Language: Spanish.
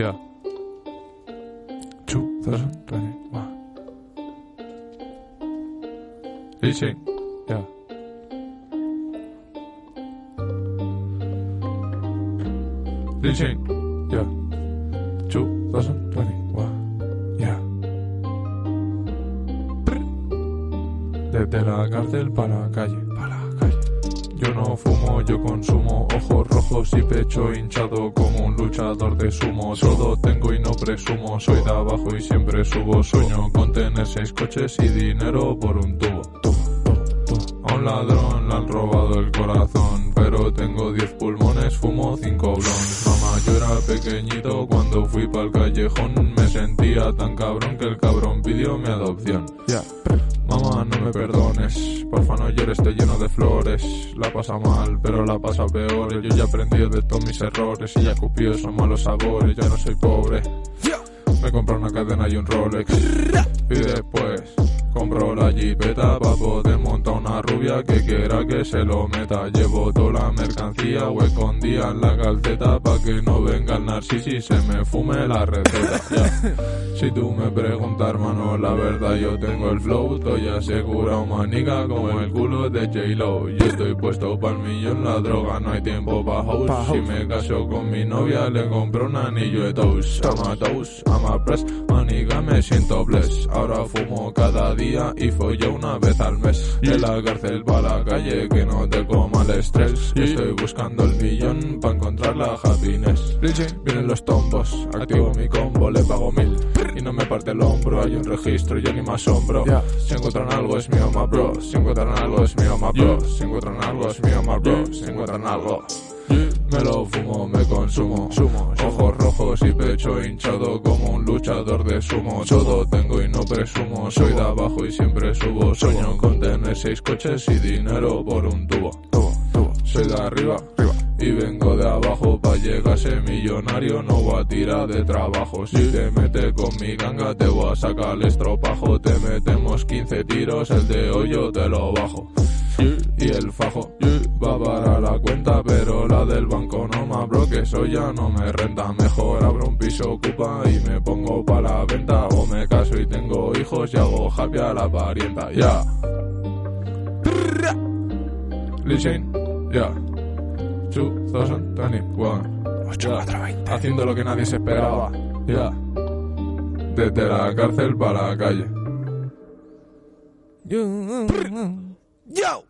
Yeah. 2021. Listen. Yeah. Listen. Yeah. 2021. Yeah. Desde la cárcel para la calle, para la calle. Yo no fumo, yo consumo ojos rojos y pecho hinchado como un luchador de sumo. Todo tengo y no presumo, soy de abajo y siempre subo. Sueño con tener seis coches y dinero por un tubo. A un ladrón le han robado el corazón, pero tengo diez pulmones, fumo cinco blons. Mamá, yo era pequeñito cuando fui pa'l callejón, me sentía tan cabrón que el cabrón pidió mi adopción. Mamá, no me perdones, porfa no llores, estoy lleno de flores. La pasa mal, pero la pasa peor. Yo ya he aprendido de todos mis errores y ya cupí esos malos sabores, ya no soy pobre. Me compré una cadena y un Rolex. Y después compro la jipeta pa' poder montar una rubia que quiera que se lo meta. Llevo toda la mercancía o escondía en la calceta pa' que no venga el narcis y se me fume la receta. Ya. Si tú me preguntas, hermano, la verdad yo tengo el flow. Estoy asegurado, manica, como el culo de J-Lo. Yo estoy puesto pa'l millón, la droga no hay tiempo pa' house. Si me caso con mi novia, le compro un anillo de toast. I'm a toast, I'm a press, manica, me siento bless. Ahora fumo cada día y follo una vez al mes. De la cárcel pa' la calle, que no te coma el estrés. Yo estoy buscando el millón pa' encontrar la happiness. Vienen los tombos, activo mi combo, le pago mil. Y no me parte el hombro, hay un registro, yo ni me asombro. Si encuentran algo es mío, ma bro. Si encuentran algo es mío, ma bro. Si encuentran algo es mío, ma bro. Si encuentran algo. Me lo fumo, me consumo. Sumo, ojos rojos y pecho hinchado como un luchador de sumo. Todo tengo y no presumo. Soy de abajo y siempre subo. Sueño con tener seis coches y dinero por un tubo. Soy de arriba, y vengo de abajo pa' llegar a ser millonario. No voy a tirar de trabajo. Si te metes con mi ganga, te voy a sacar el estropajo. Te metemos 15 tiros, el de hoy yo te lo bajo. Y el fajo va para la cuenta, pero la del banco no me bro, que eso ya no me renta. Mejor abro un piso ocupa y me pongo para la venta. O me caso y tengo hijos y hago happy a la parienta. Ya. Listen, ya. 2021. Ya. Haciendo lo que nadie se esperaba. Ya. Desde la cárcel para la calle. Yo!